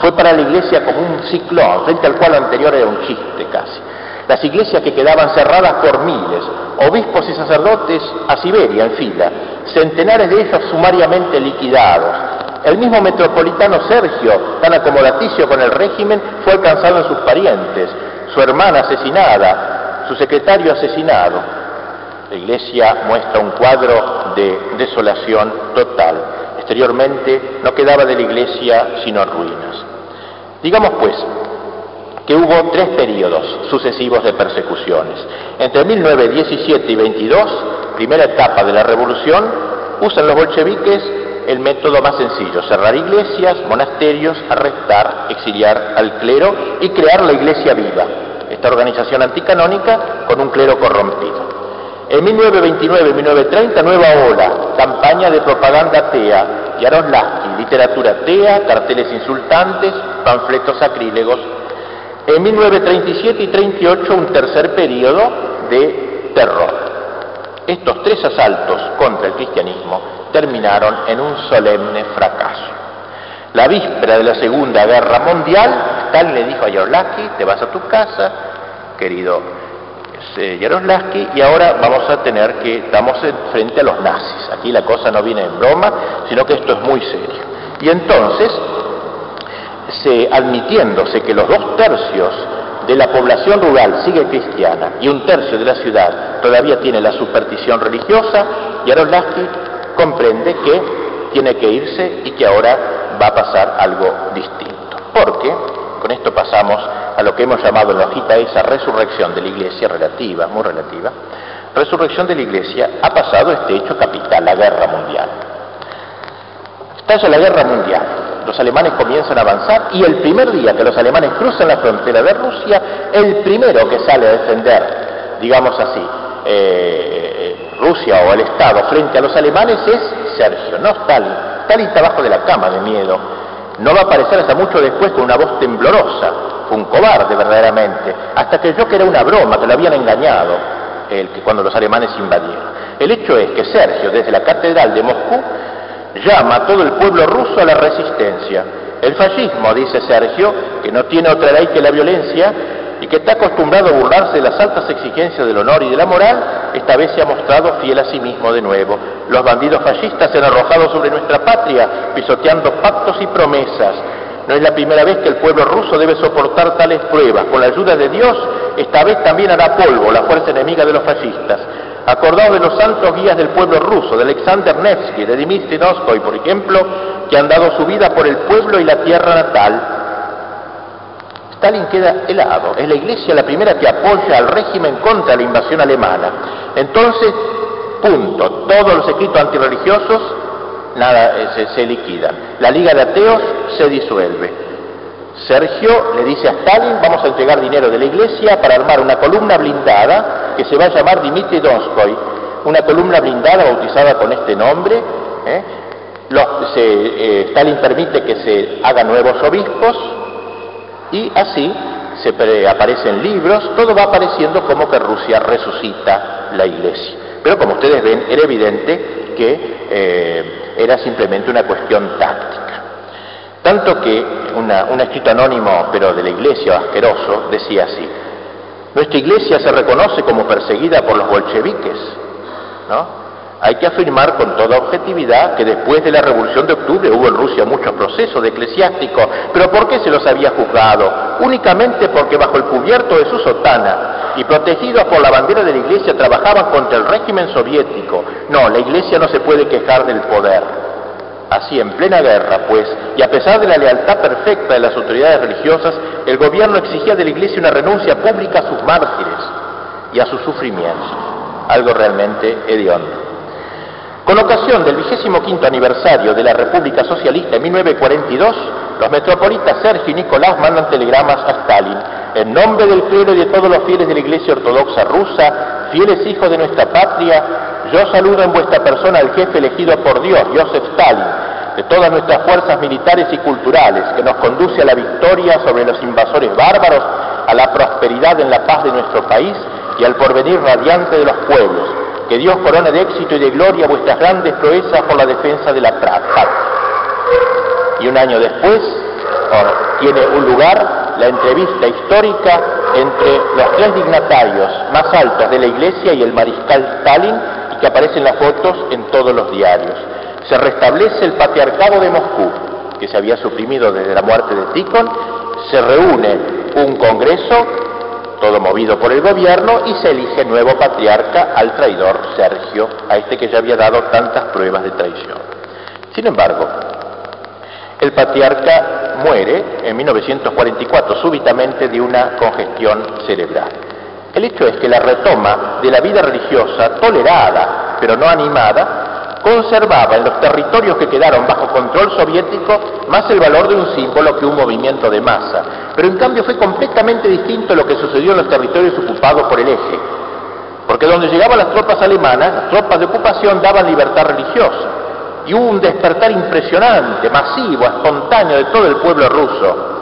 Fue para la iglesia como un ciclón, frente al cual anterior era un chiste casi. Las iglesias que quedaban cerradas por miles, obispos y sacerdotes a Siberia en fila, centenares de ellos sumariamente liquidados. El mismo metropolitano Sergio, tan acomodaticio con el régimen, fue alcanzado en sus parientes, su hermana asesinada, su secretario asesinado. La iglesia muestra un cuadro de desolación total. Exteriormente no quedaba de la iglesia sino ruinas. Digamos pues que hubo tres periodos sucesivos de persecuciones. Entre 1917 y 22, primera etapa de la revolución, usan los bolcheviques el método más sencillo, cerrar iglesias, monasterios, arrestar, exiliar al clero y crear la iglesia viva, esta organización anticanónica con un clero corrompido. En 1929-1930, nueva ola, campaña de propaganda atea, Yaroslavsky, literatura atea, carteles insultantes, panfletos sacrílegos. En 1937 y 38, un tercer periodo de terror. Estos tres asaltos contra el cristianismo terminaron en un solemne fracaso. La víspera de la Segunda Guerra Mundial, Stalin le dijo a Yaroslavsky, te vas a tu casa, querido Yaroslavsky, y ahora vamos a tener que, estamos frente a los nazis. Aquí la cosa no viene en broma, sino que esto es muy serio. Y entonces, se, admitiéndose que los dos tercios de la población rural sigue cristiana y un tercio de la ciudad todavía tiene la superstición religiosa, Yaroslavsky comprende que tiene que irse y que ahora va a pasar algo distinto. Porque Con esto pasamos a lo que hemos llamado en la hojita esa resurrección de la iglesia relativa, muy relativa. Resurrección de la iglesia ha pasado este hecho capital, la guerra mundial. Estalla la guerra mundial, los alemanes comienzan a avanzar y el primer día que los alemanes cruzan la frontera de Rusia, el primero que sale a defender, digamos así, eh, Rusia o el Estado frente a los alemanes es Sergio, no Stalin. Stalin está abajo de la cama de miedo. No va a aparecer hasta mucho después con una voz temblorosa, un cobarde verdaderamente, hasta que yo que era una broma, que lo habían engañado, el que cuando los alemanes invadieron. El hecho es que Sergio, desde la catedral de Moscú, llama a todo el pueblo ruso a la resistencia. El fascismo, dice Sergio, que no tiene otra ley que la violencia, y que está acostumbrado a burlarse de las altas exigencias del honor y de la moral, esta vez se ha mostrado fiel a sí mismo de nuevo. Los bandidos fascistas se han arrojado sobre nuestra patria, pisoteando pactos y promesas. No es la primera vez que el pueblo ruso debe soportar tales pruebas. Con la ayuda de Dios, esta vez también hará polvo la fuerza enemiga de los fascistas. Acordaos de los santos guías del pueblo ruso, de Alexander Nevsky, de Dmitry Noskoy, por ejemplo, que han dado su vida por el pueblo y la tierra natal Stalin queda helado. Es la Iglesia la primera que apoya al régimen contra la invasión alemana. Entonces, punto. Todos los escritos antirreligiosos nada, eh, se, liquidan. La Liga de Ateos se disuelve. Sergio le dice a Stalin, vamos a entregar dinero de la iglesia para armar una columna blindada que se va a llamar Dmitry Donskoy, una columna blindada bautizada con este nombre. ¿eh? Eh, Stalin permite que se hagan nuevos obispos, y así se aparecen libros, todo va apareciendo como que Rusia resucita la iglesia. Pero como ustedes ven, era evidente que eh, era simplemente una cuestión táctica. Tanto que un escrito anónimo, pero de la iglesia, asqueroso, decía así, nuestra iglesia se reconoce como perseguida por los bolcheviques, ¿no? Hay que afirmar con toda objetividad que después de la Revolución de Octubre hubo en Rusia muchos procesos de eclesiásticos, pero ¿por qué se los había juzgado? Únicamente porque bajo el cubierto de su sotana y protegidos por la bandera de la Iglesia trabajaban contra el régimen soviético. No, la Iglesia no se puede quejar del poder. Así, en plena guerra, pues, y a pesar de la lealtad perfecta de las autoridades religiosas, el gobierno exigía de la Iglesia una renuncia pública a sus mártires y a sus sufrimientos. Algo realmente hediondo. Con ocasión del vigésimo quinto aniversario de la República Socialista en 1942, los metropolitas Sergio y Nicolás mandan telegramas a Stalin. En nombre del clero y de todos los fieles de la Iglesia Ortodoxa rusa, fieles hijos de nuestra patria, yo saludo en vuestra persona al jefe elegido por Dios, Joseph Stalin, de todas nuestras fuerzas militares y culturales, que nos conduce a la victoria sobre los invasores bárbaros, a la prosperidad en la paz de nuestro país y al porvenir radiante de los pueblos que Dios corone de éxito y de gloria vuestras grandes proezas por la defensa de la patria. Y un año después tiene un lugar la entrevista histórica entre los tres dignatarios más altos de la Iglesia y el mariscal Stalin, que aparecen las fotos en todos los diarios. Se restablece el patriarcado de Moscú, que se había suprimido desde la muerte de Tikhon, se reúne un congreso todo movido por el gobierno, y se elige nuevo patriarca al traidor Sergio, a este que ya había dado tantas pruebas de traición. Sin embargo, el patriarca muere en 1944 súbitamente de una congestión cerebral. El hecho es que la retoma de la vida religiosa, tolerada pero no animada, conservaba en los territorios que quedaron bajo control soviético más el valor de un símbolo que un movimiento de masa. Pero en cambio fue completamente distinto lo que sucedió en los territorios ocupados por el eje. Porque donde llegaban las tropas alemanas, las tropas de ocupación daban libertad religiosa. Y hubo un despertar impresionante, masivo, espontáneo de todo el pueblo ruso.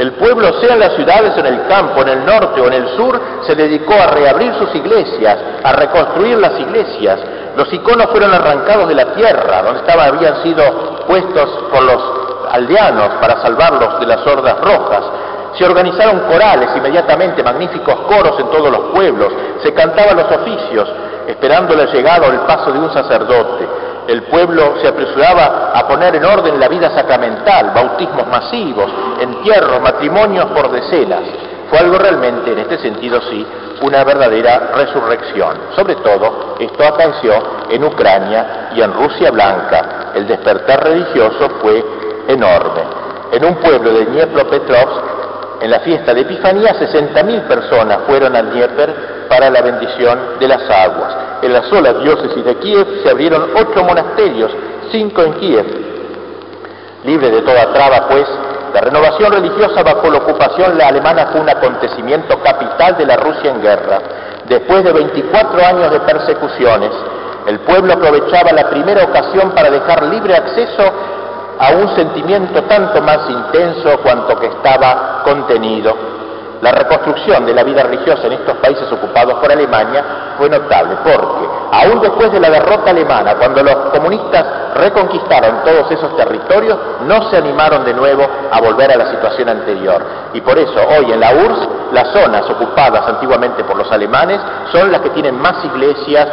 El pueblo, sea en las ciudades en el campo, en el norte o en el sur, se dedicó a reabrir sus iglesias, a reconstruir las iglesias, los iconos fueron arrancados de la tierra, donde estaban, habían sido puestos por los aldeanos para salvarlos de las hordas rojas. Se organizaron corales inmediatamente, magníficos coros en todos los pueblos, se cantaban los oficios, esperando la llegada o el paso de un sacerdote. El pueblo se apresuraba a poner en orden la vida sacramental, bautismos masivos, entierros, matrimonios por decenas. Fue algo realmente, en este sentido sí, una verdadera resurrección. Sobre todo, esto acaeció en Ucrania y en Rusia Blanca. El despertar religioso fue enorme. En un pueblo de Dniepropetrovsk, En la fiesta de Epifanía, 60.000 personas fueron al Dnieper para la bendición de las aguas. En la sola diócesis de Kiev se abrieron ocho monasterios, cinco en Kiev. Libre de toda traba, pues, la renovación religiosa bajo la ocupación alemana fue un acontecimiento capital de la Rusia en guerra. Después de 24 años de persecuciones, el pueblo aprovechaba la primera ocasión para dejar libre acceso a un sentimiento tanto más intenso cuanto que estaba contenido. La reconstrucción de la vida religiosa en estos países ocupados por Alemania fue notable porque, aún después de la derrota alemana, cuando los comunistas reconquistaron todos esos territorios, no se animaron de nuevo a volver a la situación anterior. Y por eso hoy en la URSS, las zonas ocupadas antiguamente por los alemanes son las que tienen más iglesias,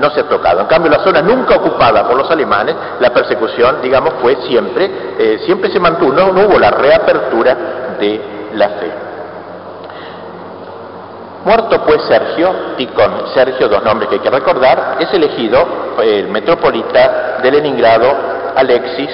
no se ha tocado. En cambio, la zona nunca ocupada por los alemanes, la persecución, digamos, fue siempre, eh, siempre se mantuvo, no, hubo la reapertura de la fe. Muerto pues Sergio, con Sergio, dos nombres que hay que recordar, es elegido el metropolita de Leningrado, Alexis,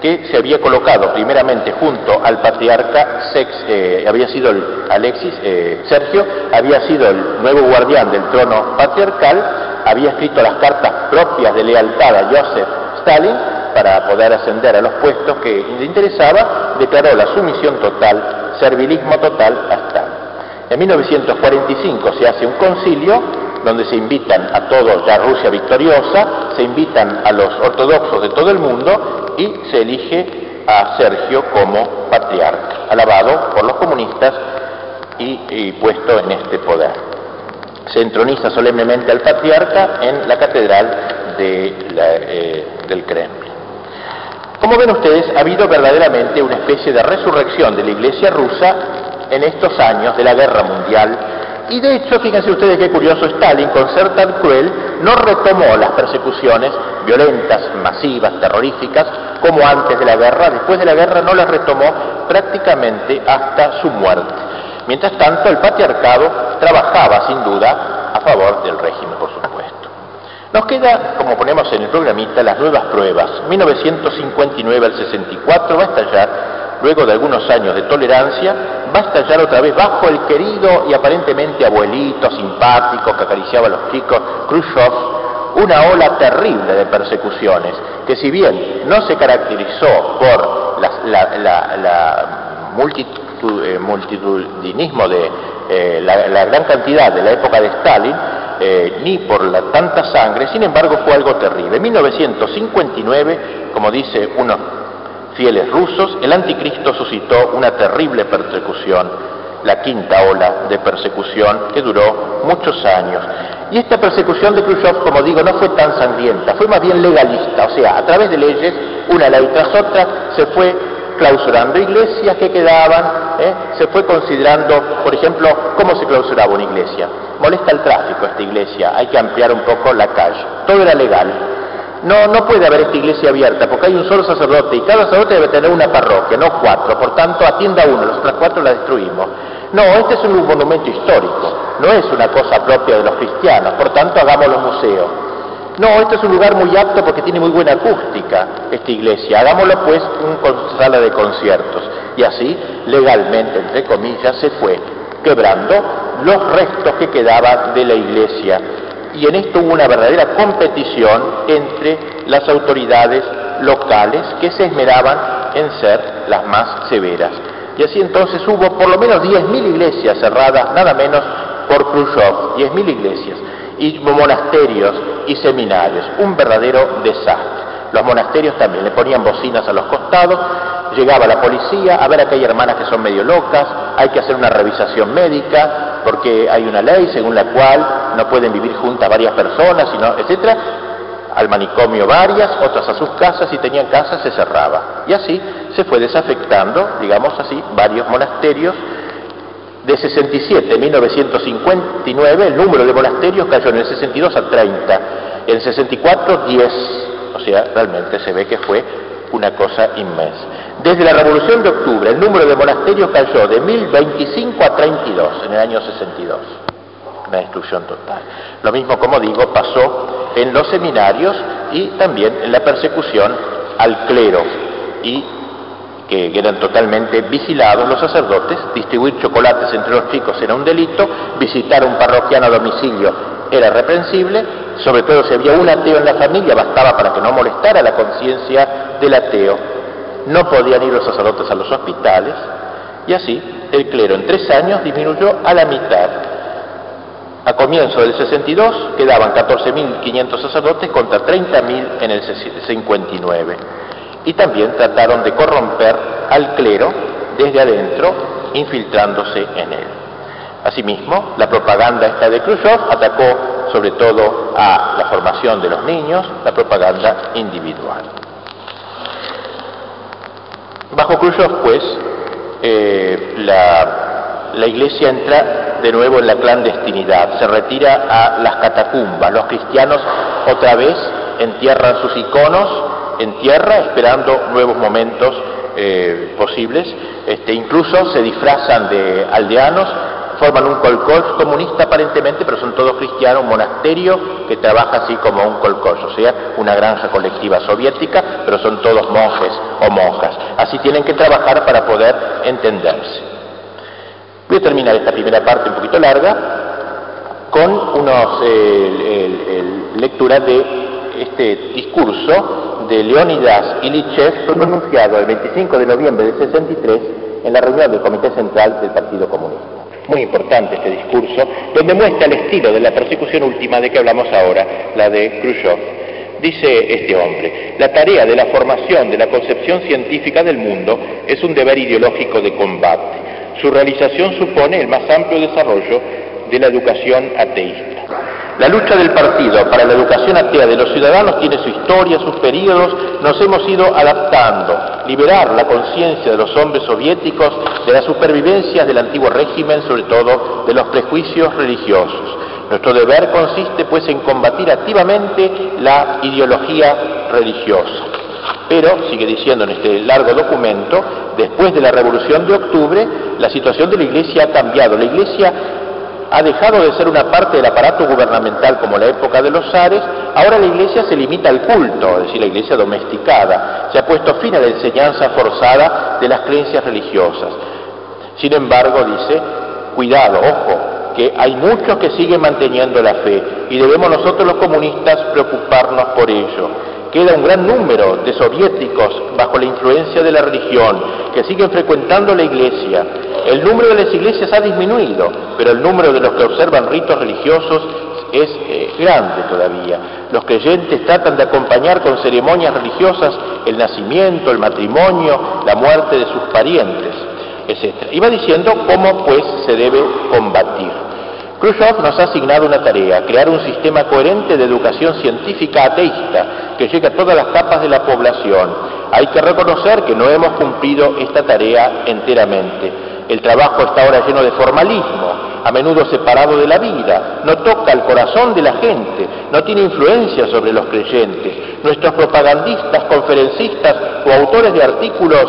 que se había colocado primeramente junto al patriarca Sex, eh, había sido Alexis, eh, Sergio, había sido el nuevo guardián del trono patriarcal, había escrito las cartas propias de lealtad a Joseph Stalin para poder ascender a los puestos que le interesaba, declaró la sumisión total, servilismo total a Stalin. En 1945 se hace un concilio donde se invitan a todos, ya Rusia victoriosa, se invitan a los ortodoxos de todo el mundo y se elige a Sergio como patriarca, alabado por los comunistas y, puesto en este poder se entroniza solemnemente al patriarca en la catedral eh, del Kremlin. Como ven ustedes, ha habido verdaderamente una especie de resurrección de la Iglesia rusa en estos años de la guerra mundial. Y de hecho, fíjense ustedes qué curioso, Stalin, con ser tan cruel, no retomó las persecuciones violentas, masivas, terroríficas, como antes de la guerra. Después de la guerra no las retomó prácticamente hasta su muerte. Mientras tanto, el patriarcado trabajaba sin duda a favor del régimen, por supuesto. Nos queda, como ponemos en el programita, las nuevas pruebas. 1959 al 64 va a estallar, luego de algunos años de tolerancia, va a estallar otra vez bajo el querido y aparentemente abuelito, simpático, que acariciaba a los chicos, Khrushchev, una ola terrible de persecuciones, que si bien no se caracterizó por la multitud eh, multitudinismo de eh, la, gran cantidad de la época de Stalin, eh, ni por la tanta sangre, sin embargo fue algo terrible. En 1959, como dice unos fieles rusos, el anticristo suscitó una terrible persecución, la quinta ola de persecución que duró muchos años. Y esta persecución de Khrushchev, como digo, no fue tan sangrienta, fue más bien legalista, o sea, a través de leyes, una ley tras otra, se fue clausurando iglesias que quedaban, ¿eh? se fue considerando, por ejemplo, cómo se clausuraba una iglesia. Molesta el tráfico esta iglesia, hay que ampliar un poco la calle. Todo era legal. No, no puede haber esta iglesia abierta porque hay un solo sacerdote y cada sacerdote debe tener una parroquia, no cuatro. Por tanto, atienda uno, las otras cuatro la destruimos. No, este es un monumento histórico, no es una cosa propia de los cristianos, por tanto, hagámoslo museo. No, este es un lugar muy apto porque tiene muy buena acústica, esta iglesia. Hagámoslo pues una sala de conciertos. Y así, legalmente, entre comillas, se fue quebrando los restos que quedaban de la iglesia. Y en esto hubo una verdadera competición entre las autoridades locales que se esmeraban en ser las más severas. Y así entonces hubo por lo menos 10.000 iglesias cerradas, nada menos por Khrushchev, 10.000 iglesias y monasterios y seminarios, un verdadero desastre. Los monasterios también le ponían bocinas a los costados, llegaba la policía a ver a aquellas hermanas que son medio locas, hay que hacer una revisación médica, porque hay una ley según la cual no pueden vivir juntas varias personas, sino, etcétera, al manicomio varias, otras a sus casas, y tenían casas se cerraba. Y así se fue desafectando, digamos así, varios monasterios. De 67 en 1959 el número de monasterios cayó en el 62 a 30, en 64 10, o sea, realmente se ve que fue una cosa inmensa. Desde la Revolución de Octubre el número de monasterios cayó de 1025 a 32 en el año 62, una destrucción total. Lo mismo, como digo, pasó en los seminarios y también en la persecución al clero y que eran totalmente vigilados los sacerdotes, distribuir chocolates entre los chicos era un delito, visitar a un parroquiano a domicilio era reprensible, sobre todo si había un ateo en la familia bastaba para que no molestara la conciencia del ateo. No podían ir los sacerdotes a los hospitales y así el clero en tres años disminuyó a la mitad. A comienzo del 62 quedaban 14.500 sacerdotes contra 30.000 en el 59 y también trataron de corromper al clero desde adentro, infiltrándose en él. Asimismo, la propaganda esta de Khrushchev atacó sobre todo a la formación de los niños, la propaganda individual. Bajo Khrushchev, pues, eh, la, la Iglesia entra de nuevo en la clandestinidad, se retira a las catacumbas, los cristianos otra vez entierran sus iconos en tierra esperando nuevos momentos eh, posibles, este, incluso se disfrazan de aldeanos, forman un colcós comunista aparentemente, pero son todos cristianos, un monasterio que trabaja así como un colcós, o sea, una granja colectiva soviética, pero son todos monjes o monjas. Así tienen que trabajar para poder entenderse. Voy a terminar esta primera parte un poquito larga con unos eh, lecturas de este discurso de Leonidas Ilichev pronunciado el 25 de noviembre del 63 en la reunión del Comité Central del Partido Comunista. Muy importante este discurso, donde muestra el estilo de la persecución última de que hablamos ahora, la de Khrushchev. Dice este hombre, la tarea de la formación de la concepción científica del mundo es un deber ideológico de combate. Su realización supone el más amplio desarrollo de la educación ateísta. La lucha del partido para la educación atea de los ciudadanos tiene su historia, sus periodos, nos hemos ido adaptando, liberar la conciencia de los hombres soviéticos de las supervivencias del antiguo régimen, sobre todo de los prejuicios religiosos. Nuestro deber consiste pues en combatir activamente la ideología religiosa. Pero, sigue diciendo en este largo documento, después de la Revolución de Octubre, la situación de la Iglesia ha cambiado. La Iglesia ha dejado de ser una parte del aparato gubernamental como la época de los zares, ahora la iglesia se limita al culto, es decir, la iglesia domesticada, se ha puesto fin a la enseñanza forzada de las creencias religiosas. Sin embargo, dice, cuidado, ojo, que hay muchos que siguen manteniendo la fe y debemos nosotros los comunistas preocuparnos por ello. Queda un gran número de soviéticos bajo la influencia de la religión que siguen frecuentando la iglesia el número de las iglesias ha disminuido, pero el número de los que observan ritos religiosos es eh, grande todavía. Los creyentes tratan de acompañar con ceremonias religiosas el nacimiento, el matrimonio, la muerte de sus parientes, etc. Va diciendo cómo pues se debe combatir. Khrushchev nos ha asignado una tarea, crear un sistema coherente de educación científica ateísta que llegue a todas las capas de la población. Hay que reconocer que no hemos cumplido esta tarea enteramente. El trabajo está ahora lleno de formalismo, a menudo separado de la vida, no toca el corazón de la gente, no tiene influencia sobre los creyentes. Nuestros propagandistas, conferencistas o autores de artículos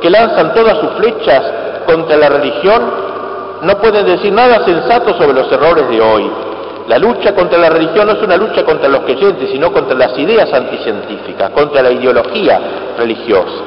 que lanzan todas sus flechas contra la religión no pueden decir nada sensato sobre los errores de hoy. La lucha contra la religión no es una lucha contra los creyentes, sino contra las ideas anticientíficas, contra la ideología religiosa.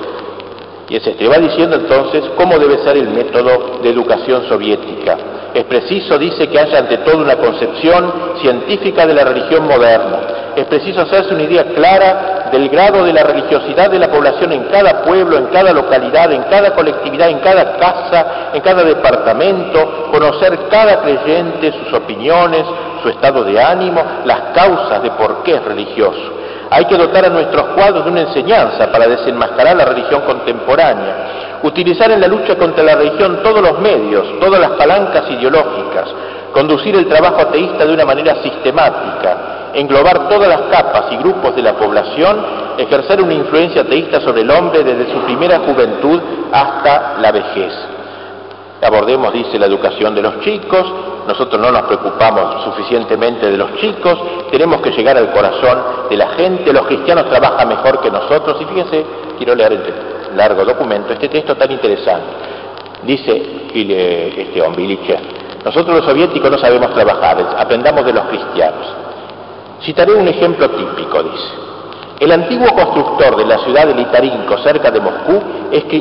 Y se te va diciendo entonces cómo debe ser el método de educación soviética. Es preciso, dice, que haya ante todo una concepción científica de la religión moderna. Es preciso hacerse una idea clara del grado de la religiosidad de la población en cada pueblo, en cada localidad, en cada colectividad, en cada casa, en cada departamento, conocer cada creyente, sus opiniones, su estado de ánimo, las causas de por qué es religioso. Hay que dotar a nuestros cuadros de una enseñanza para desenmascarar la religión contemporánea, utilizar en la lucha contra la religión todos los medios, todas las palancas ideológicas, conducir el trabajo ateísta de una manera sistemática, englobar todas las capas y grupos de la población, ejercer una influencia ateísta sobre el hombre desde su primera juventud hasta la vejez. Abordemos, dice, la educación de los chicos, nosotros no nos preocupamos suficientemente de los chicos, tenemos que llegar al corazón de la gente, los cristianos trabajan mejor que nosotros, y fíjense, quiero leer este largo documento, este texto tan interesante. Dice este hombre, nosotros los soviéticos no sabemos trabajar, aprendamos de los cristianos. Citaré un ejemplo típico, dice. El antiguo constructor de la ciudad de Litarinco, cerca de Moscú,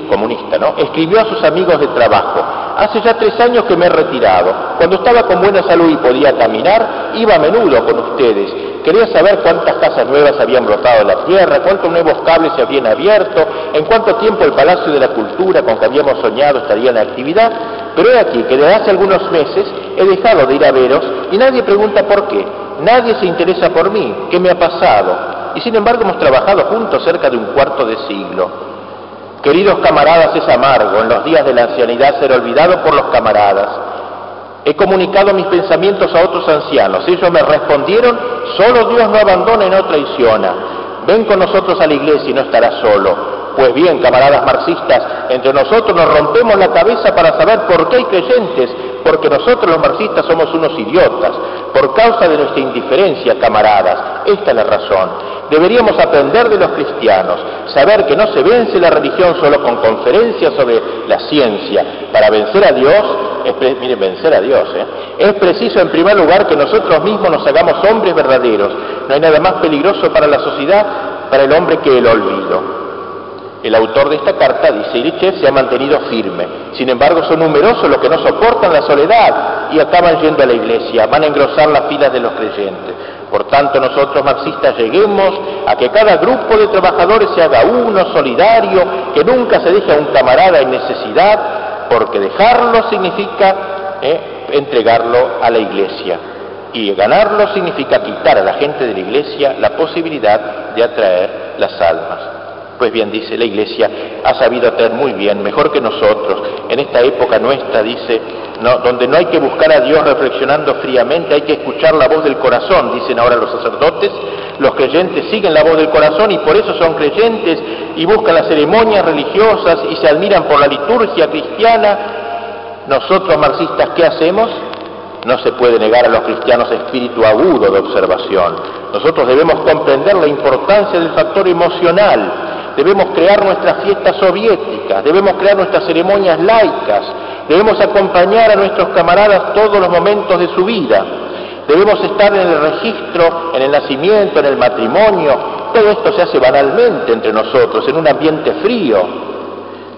comunista, ¿no? escribió a sus amigos de trabajo, hace ya tres años que me he retirado. Cuando estaba con buena salud y podía caminar, iba a menudo con ustedes. Quería saber cuántas casas nuevas habían brotado de la tierra, cuántos nuevos cables se habían abierto, en cuánto tiempo el Palacio de la Cultura con que habíamos soñado estaría en actividad. Pero he aquí que desde hace algunos meses he dejado de ir a veros y nadie pregunta por qué. Nadie se interesa por mí. ¿Qué me ha pasado? Y sin embargo hemos trabajado juntos cerca de un cuarto de siglo. Queridos camaradas, es amargo en los días de la ancianidad ser olvidado por los camaradas. He comunicado mis pensamientos a otros ancianos. Ellos me respondieron, solo Dios no abandona y no traiciona. Ven con nosotros a la iglesia y no estarás solo. Pues bien, camaradas marxistas, entre nosotros nos rompemos la cabeza para saber por qué hay creyentes, porque nosotros los marxistas somos unos idiotas, por causa de nuestra indiferencia, camaradas. Esta es la razón. Deberíamos aprender de los cristianos, saber que no se vence la religión solo con conferencias sobre la ciencia. Para vencer a Dios, es miren, vencer a Dios, ¿eh? es preciso en primer lugar que nosotros mismos nos hagamos hombres verdaderos. No hay nada más peligroso para la sociedad, para el hombre que el olvido. El autor de esta carta, dice Ilichev, se ha mantenido firme. Sin embargo, son numerosos los que no soportan la soledad y acaban yendo a la iglesia, van a engrosar las filas de los creyentes. Por tanto, nosotros marxistas lleguemos a que cada grupo de trabajadores se haga uno, solidario, que nunca se deje a un camarada en necesidad, porque dejarlo significa eh, entregarlo a la iglesia. Y ganarlo significa quitar a la gente de la iglesia la posibilidad de atraer las almas. Pues bien, dice la Iglesia, ha sabido hacer muy bien, mejor que nosotros, en esta época nuestra, dice, donde no hay que buscar a Dios reflexionando fríamente, hay que escuchar la voz del corazón, dicen ahora los sacerdotes, los creyentes siguen la voz del corazón y por eso son creyentes y buscan las ceremonias religiosas y se admiran por la liturgia cristiana. Nosotros marxistas, ¿qué hacemos? No se puede negar a los cristianos espíritu agudo de observación. Nosotros debemos comprender la importancia del factor emocional debemos crear nuestras fiestas soviéticas, debemos crear nuestras ceremonias laicas, debemos acompañar a nuestros camaradas todos los momentos de su vida, debemos estar en el registro, en el nacimiento, en el matrimonio, todo esto se hace banalmente entre nosotros, en un ambiente frío.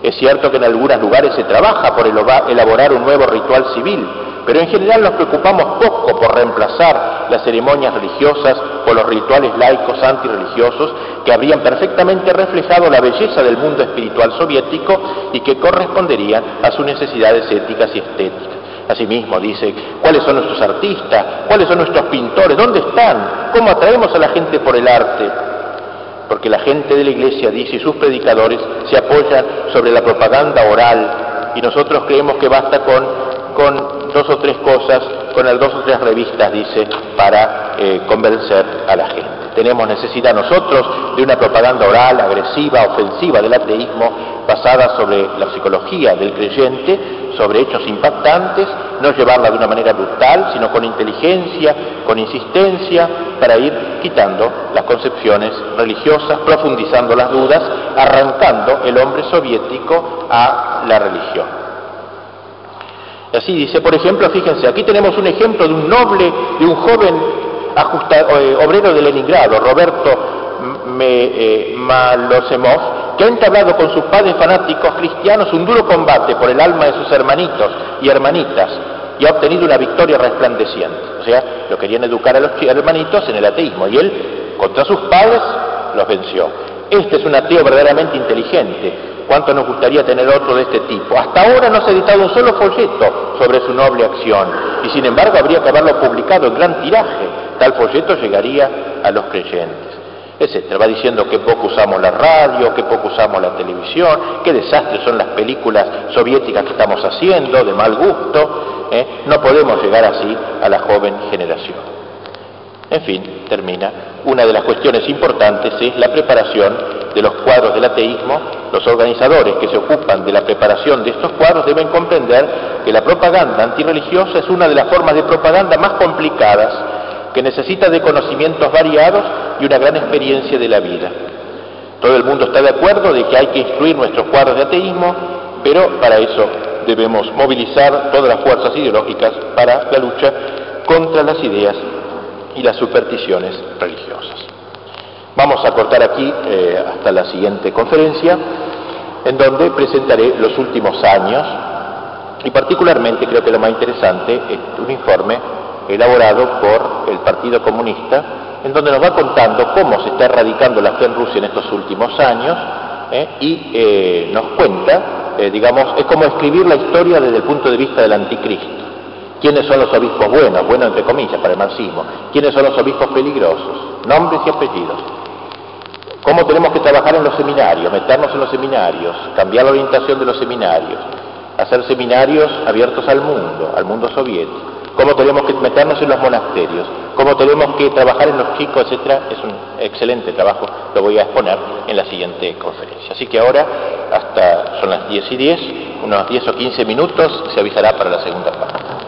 Es cierto que en algunos lugares se trabaja por elaborar un nuevo ritual civil, pero en general nos preocupamos poco por reemplazar las ceremonias religiosas por los rituales laicos antirreligiosos que habrían perfectamente reflejado la belleza del mundo espiritual soviético y que corresponderían a sus necesidades éticas y estéticas. Asimismo, dice, ¿cuáles son nuestros artistas? ¿Cuáles son nuestros pintores? ¿Dónde están? ¿Cómo atraemos a la gente por el arte? Porque la gente de la Iglesia, dice, y sus predicadores se apoyan sobre la propaganda oral y nosotros creemos que basta con con dos o tres cosas, con dos o tres revistas, dice, para eh, convencer a la gente. Tenemos necesidad nosotros de una propaganda oral, agresiva, ofensiva del ateísmo, basada sobre la psicología del creyente, sobre hechos impactantes, no llevarla de una manera brutal, sino con inteligencia, con insistencia, para ir quitando las concepciones religiosas, profundizando las dudas, arrancando el hombre soviético a la religión. Así dice, por ejemplo, fíjense, aquí tenemos un ejemplo de un noble, de un joven eh, obrero de Leningrado, Roberto eh, Malosemov, que ha entablado con sus padres fanáticos cristianos un duro combate por el alma de sus hermanitos y hermanitas y ha obtenido una victoria resplandeciente. O sea, lo querían educar a los hermanitos en el ateísmo y él, contra sus padres, los venció. Este es un ateo verdaderamente inteligente, ¿Cuánto nos gustaría tener otro de este tipo? Hasta ahora no se ha editado un solo folleto sobre su noble acción y sin embargo habría que haberlo publicado en gran tiraje. Tal folleto llegaría a los creyentes, etcétera. Va diciendo que poco usamos la radio, que poco usamos la televisión, qué desastres son las películas soviéticas que estamos haciendo, de mal gusto. ¿eh? No podemos llegar así a la joven generación. En fin, termina. Una de las cuestiones importantes es la preparación de los cuadros del ateísmo. Los organizadores que se ocupan de la preparación de estos cuadros deben comprender que la propaganda antirreligiosa es una de las formas de propaganda más complicadas, que necesita de conocimientos variados y una gran experiencia de la vida. Todo el mundo está de acuerdo de que hay que instruir nuestros cuadros de ateísmo, pero para eso debemos movilizar todas las fuerzas ideológicas para la lucha contra las ideas y las supersticiones religiosas. Vamos a cortar aquí eh, hasta la siguiente conferencia, en donde presentaré los últimos años y particularmente creo que lo más interesante es un informe elaborado por el Partido Comunista, en donde nos va contando cómo se está erradicando la fe en Rusia en estos últimos años ¿eh? y eh, nos cuenta, digamos, es como escribir la historia desde el punto de vista del anticristo. ¿Quiénes son los obispos buenos? Buenos entre comillas para el marxismo. ¿Quiénes son los obispos peligrosos? Nombres y apellidos. ¿Cómo tenemos que trabajar en los seminarios? Meternos en los seminarios, cambiar la orientación de los seminarios, hacer seminarios abiertos al mundo, al mundo soviético cómo tenemos que meternos en los monasterios, cómo tenemos que trabajar en los chicos, etcétera, es un excelente trabajo, lo voy a exponer en la siguiente conferencia. Así que ahora, hasta son las 10 y 10, unos 10 o 15 minutos, se avisará para la segunda parte.